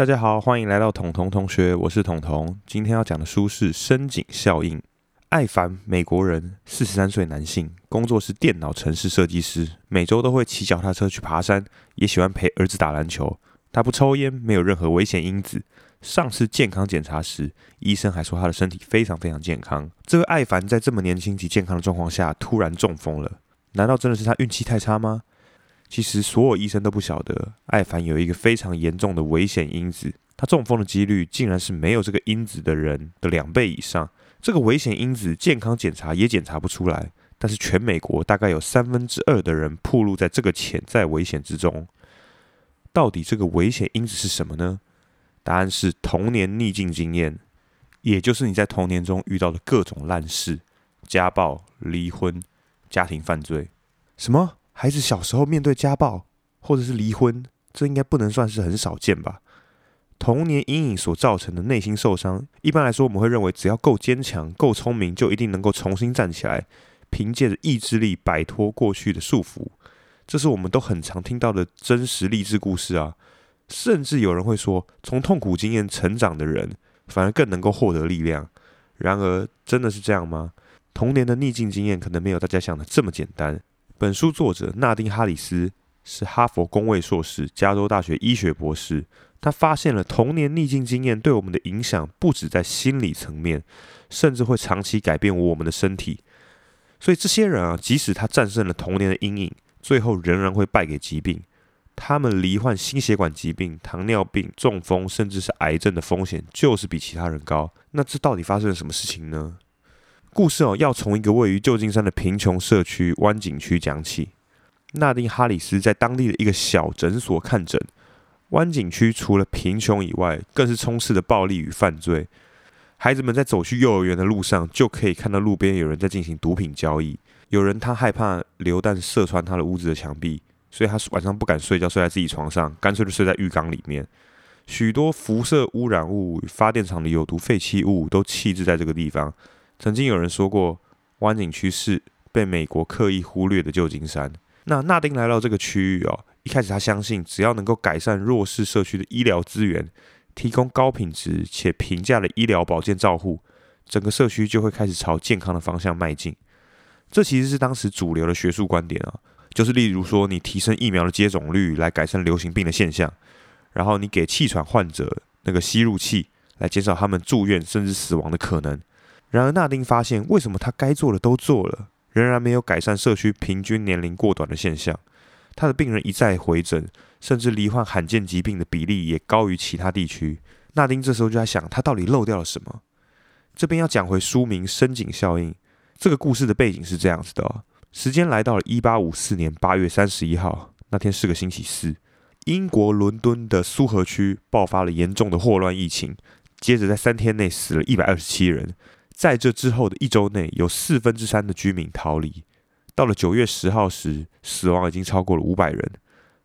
大家好，欢迎来到彤彤同学，我是彤彤。今天要讲的书是《深井效应》。艾凡，美国人，四十三岁男性，工作是电脑程式设计师，每周都会骑脚踏车去爬山，也喜欢陪儿子打篮球。他不抽烟，没有任何危险因子。上次健康检查时，医生还说他的身体非常非常健康。这位艾凡在这么年轻及健康的状况下，突然中风了。难道真的是他运气太差吗？其实所有医生都不晓得，艾凡有一个非常严重的危险因子，他中风的几率竟然是没有这个因子的人的两倍以上。这个危险因子健康检查也检查不出来，但是全美国大概有三分之二的人暴露在这个潜在危险之中。到底这个危险因子是什么呢？答案是童年逆境经验，也就是你在童年中遇到的各种烂事：家暴、离婚、家庭犯罪。什么？孩子小时候面对家暴或者是离婚，这应该不能算是很少见吧？童年阴影所造成的内心受伤，一般来说我们会认为，只要够坚强、够聪明，就一定能够重新站起来，凭借着意志力摆脱过去的束缚。这是我们都很常听到的真实励志故事啊！甚至有人会说，从痛苦经验成长的人，反而更能够获得力量。然而，真的是这样吗？童年的逆境经验可能没有大家想的这么简单。本书作者纳丁·哈里斯是哈佛公卫硕士、加州大学医学博士。他发现了童年逆境经验对我们的影响不止在心理层面，甚至会长期改变我们的身体。所以这些人啊，即使他战胜了童年的阴影，最后仍然会败给疾病。他们罹患心血管疾病、糖尿病、中风，甚至是癌症的风险，就是比其他人高。那这到底发生了什么事情呢？故事哦，要从一个位于旧金山的贫穷社区湾景区讲起。纳丁·哈里斯在当地的一个小诊所看诊。湾景区除了贫穷以外，更是充斥着暴力与犯罪。孩子们在走去幼儿园的路上，就可以看到路边有人在进行毒品交易。有人他害怕流弹射穿他的屋子的墙壁，所以他晚上不敢睡觉，睡在自己床上，干脆就睡在浴缸里面。许多辐射污染物、发电厂的有毒废弃物都弃置在这个地方。曾经有人说过，湾景区是被美国刻意忽略的旧金山。那纳丁来到这个区域哦。一开始，他相信只要能够改善弱势社区的医疗资源，提供高品质且平价的医疗保健照护，整个社区就会开始朝健康的方向迈进。这其实是当时主流的学术观点啊，就是例如说，你提升疫苗的接种率来改善流行病的现象，然后你给气喘患者那个吸入器来减少他们住院甚至死亡的可能。然而，纳丁发现，为什么他该做的都做了，仍然没有改善社区平均年龄过短的现象？他的病人一再回诊，甚至罹患罕见疾病的比例也高于其他地区。纳丁这时候就在想，他到底漏掉了什么？这边要讲回书名《深井效应》。这个故事的背景是这样子的：时间来到了一八五四年八月三十一号，那天是个星期四，英国伦敦的苏河区爆发了严重的霍乱疫情，接着在三天内死了一百二十七人。在这之后的一周内，有四分之三的居民逃离。到了九月十号时，死亡已经超过了五百人。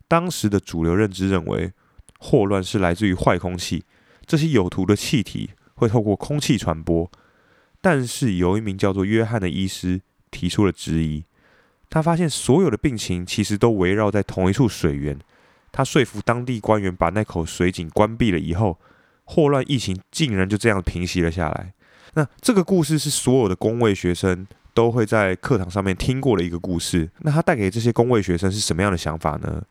当时的主流认知认为，霍乱是来自于坏空气，这些有毒的气体会透过空气传播。但是有一名叫做约翰的医师提出了质疑，他发现所有的病情其实都围绕在同一处水源。他说服当地官员把那口水井关闭了以后，霍乱疫情竟然就这样平息了下来。那这个故事是所有的工位学生。都会在课堂上面听过的一个故事。那他带给这些工位学生是什么样的想法呢？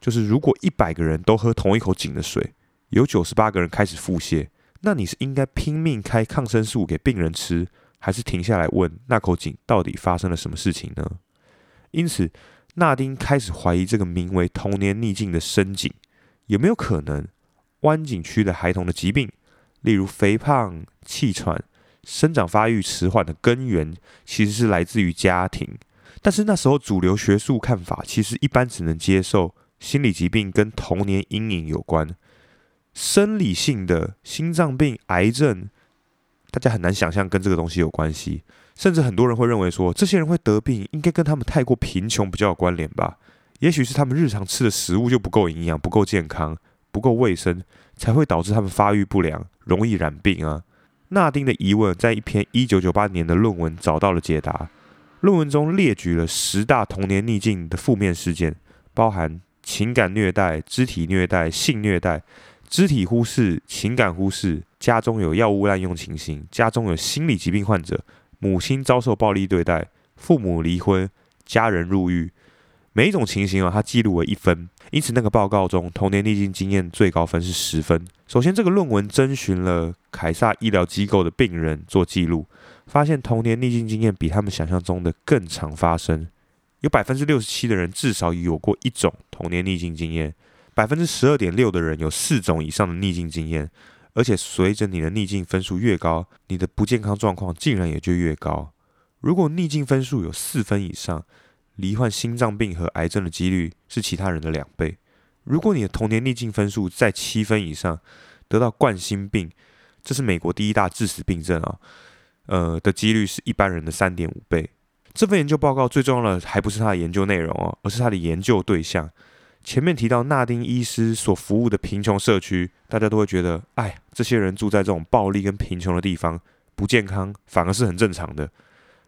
就是如果一百个人都喝同一口井的水，有九十八个人开始腹泻，那你是应该拼命开抗生素给病人吃，还是停下来问那口井到底发生了什么事情呢？因此，纳丁开始怀疑这个名为童年逆境的深井有没有可能湾景区的孩童的疾病，例如肥胖、气喘。生长发育迟缓的根源其实是来自于家庭，但是那时候主流学术看法其实一般只能接受心理疾病跟童年阴影有关，生理性的心脏病、癌症，大家很难想象跟这个东西有关系，甚至很多人会认为说，这些人会得病应该跟他们太过贫穷比较有关联吧？也许是他们日常吃的食物就不够营养、不够健康、不够卫生，才会导致他们发育不良、容易染病啊。纳丁的疑问在一篇一九九八年的论文找到了解答。论文中列举了十大童年逆境的负面事件，包含情感虐待、肢体虐待、性虐待、肢体忽视、情感忽视，家中有药物滥用情形，家中有心理疾病患者，母亲遭受暴力对待，父母离婚，家人入狱，每一种情形啊，他记录为一分。因此，那个报告中童年逆境经验最高分是十分。首先，这个论文征询了凯撒医疗机构的病人做记录，发现童年逆境经验比他们想象中的更常发生。有百分之六十七的人至少有过一种童年逆境经验，百分之十二点六的人有四种以上的逆境经验。而且，随着你的逆境分数越高，你的不健康状况竟然也就越高。如果逆境分数有四分以上，罹患心脏病和癌症的几率是其他人的两倍。如果你的童年逆境分数在七分以上，得到冠心病，这是美国第一大致死病症啊，呃的几率是一般人的三点五倍。这份研究报告最重要的还不是它的研究内容哦，而是它的研究对象。前面提到纳丁医师所服务的贫穷社区，大家都会觉得，哎，这些人住在这种暴力跟贫穷的地方，不健康反而是很正常的。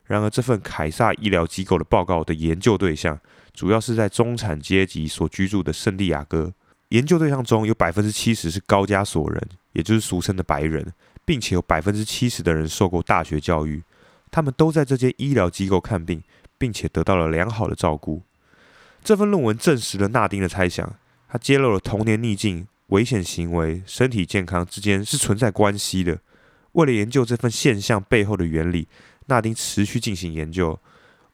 然而，这份凯撒医疗机构的报告的研究对象，主要是在中产阶级所居住的圣地亚哥。研究对象中有百分之七十是高加索人，也就是俗称的白人，并且有百分之七十的人受过大学教育。他们都在这间医疗机构看病，并且得到了良好的照顾。这份论文证实了纳丁的猜想，他揭露了童年逆境、危险行为、身体健康之间是存在关系的。为了研究这份现象背后的原理。纳丁持续进行研究。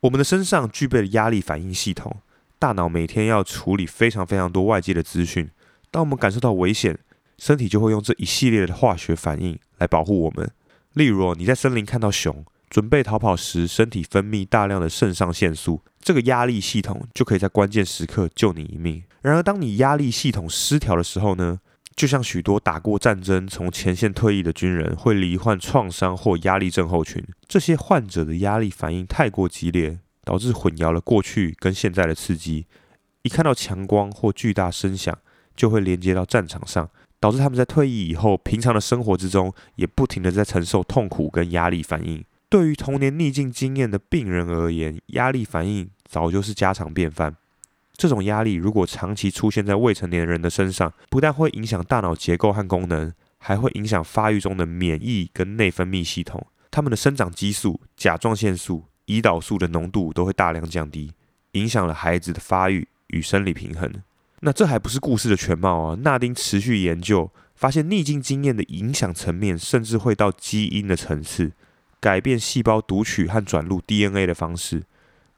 我们的身上具备了压力反应系统，大脑每天要处理非常非常多外界的资讯。当我们感受到危险，身体就会用这一系列的化学反应来保护我们。例如，你在森林看到熊，准备逃跑时，身体分泌大量的肾上腺素，这个压力系统就可以在关键时刻救你一命。然而，当你压力系统失调的时候呢？就像许多打过战争、从前线退役的军人会罹患创伤或压力症候群，这些患者的压力反应太过激烈，导致混淆了过去跟现在的刺激。一看到强光或巨大声响，就会连接到战场上，导致他们在退役以后，平常的生活之中也不停的在承受痛苦跟压力反应。对于童年逆境经验的病人而言，压力反应早就是家常便饭。这种压力如果长期出现在未成年人的身上，不但会影响大脑结构和功能，还会影响发育中的免疫跟内分泌系统。他们的生长激素、甲状腺素、胰岛素的浓度都会大量降低，影响了孩子的发育与生理平衡。那这还不是故事的全貌啊！纳丁持续研究，发现逆境经验的影响层面，甚至会到基因的层次，改变细胞读取和转录 DNA 的方式，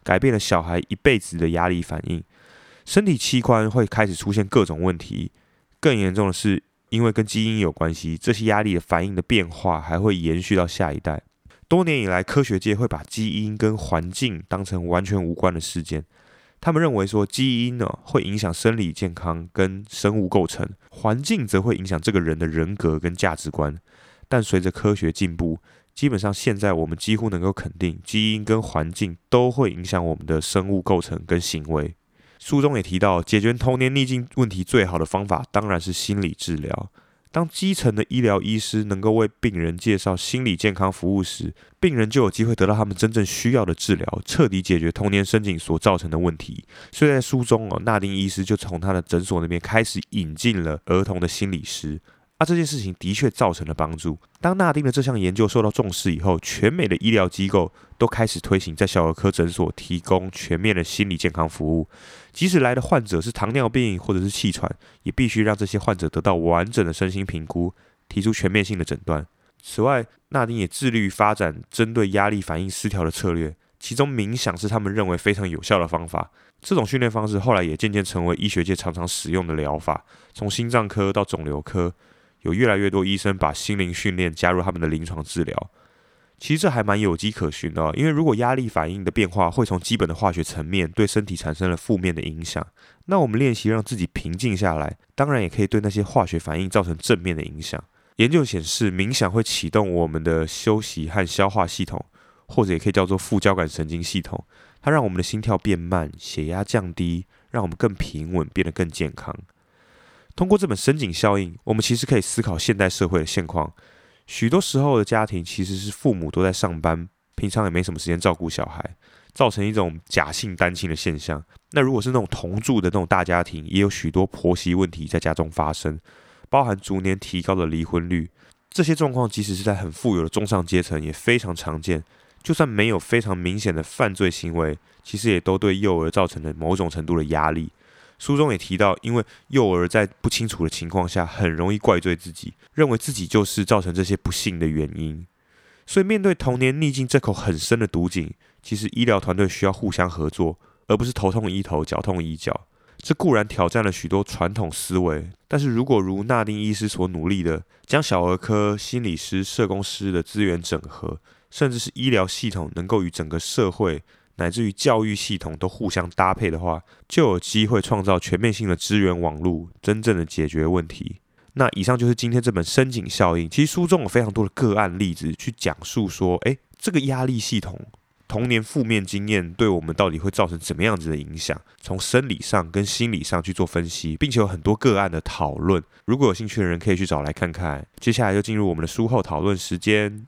改变了小孩一辈子的压力反应。身体器官会开始出现各种问题，更严重的是，因为跟基因有关系，这些压力的反应的变化还会延续到下一代。多年以来，科学界会把基因跟环境当成完全无关的事件。他们认为说，基因呢会影响生理健康跟生物构成，环境则会影响这个人的人格跟价值观。但随着科学进步，基本上现在我们几乎能够肯定，基因跟环境都会影响我们的生物构成跟行为。书中也提到，解决童年逆境问题最好的方法当然是心理治疗。当基层的医疗医师能够为病人介绍心理健康服务时，病人就有机会得到他们真正需要的治疗，彻底解决童年深井所造成的问题。所以在书中哦，纳丁医师就从他的诊所那边开始引进了儿童的心理师。啊，这件事情的确造成了帮助。当纳丁的这项研究受到重视以后，全美的医疗机构都开始推行在小儿科诊所提供全面的心理健康服务。即使来的患者是糖尿病或者是气喘，也必须让这些患者得到完整的身心评估，提出全面性的诊断。此外，纳丁也致力于发展针对压力反应失调的策略，其中冥想是他们认为非常有效的方法。这种训练方式后来也渐渐成为医学界常常使用的疗法，从心脏科到肿瘤科。有越来越多医生把心灵训练加入他们的临床治疗，其实这还蛮有迹可循的。因为如果压力反应的变化会从基本的化学层面对身体产生了负面的影响，那我们练习让自己平静下来，当然也可以对那些化学反应造成正面的影响。研究显示，冥想会启动我们的休息和消化系统，或者也可以叫做副交感神经系统，它让我们的心跳变慢，血压降低，让我们更平稳，变得更健康。通过这本深井效应，我们其实可以思考现代社会的现况。许多时候的家庭其实是父母都在上班，平常也没什么时间照顾小孩，造成一种假性单亲的现象。那如果是那种同住的那种大家庭，也有许多婆媳问题在家中发生。包含逐年提高的离婚率。这些状况即使是在很富有的中上阶层也非常常见。就算没有非常明显的犯罪行为，其实也都对幼儿造成了某种程度的压力。书中也提到，因为幼儿在不清楚的情况下，很容易怪罪自己，认为自己就是造成这些不幸的原因。所以，面对童年逆境这口很深的毒井，其实医疗团队需要互相合作，而不是头痛医头、脚痛医脚。这固然挑战了许多传统思维，但是如果如纳丁医师所努力的，将小儿科、心理师、社工师的资源整合，甚至是医疗系统能够与整个社会乃至于教育系统都互相搭配的话，就有机会创造全面性的资源网络，真正的解决问题。那以上就是今天这本深井效应。其实书中有非常多的个案例子去讲述说，诶，这个压力系统童年负面经验对我们到底会造成怎么样子的影响？从生理上跟心理上去做分析，并且有很多个案的讨论。如果有兴趣的人可以去找来看看。接下来就进入我们的书后讨论时间。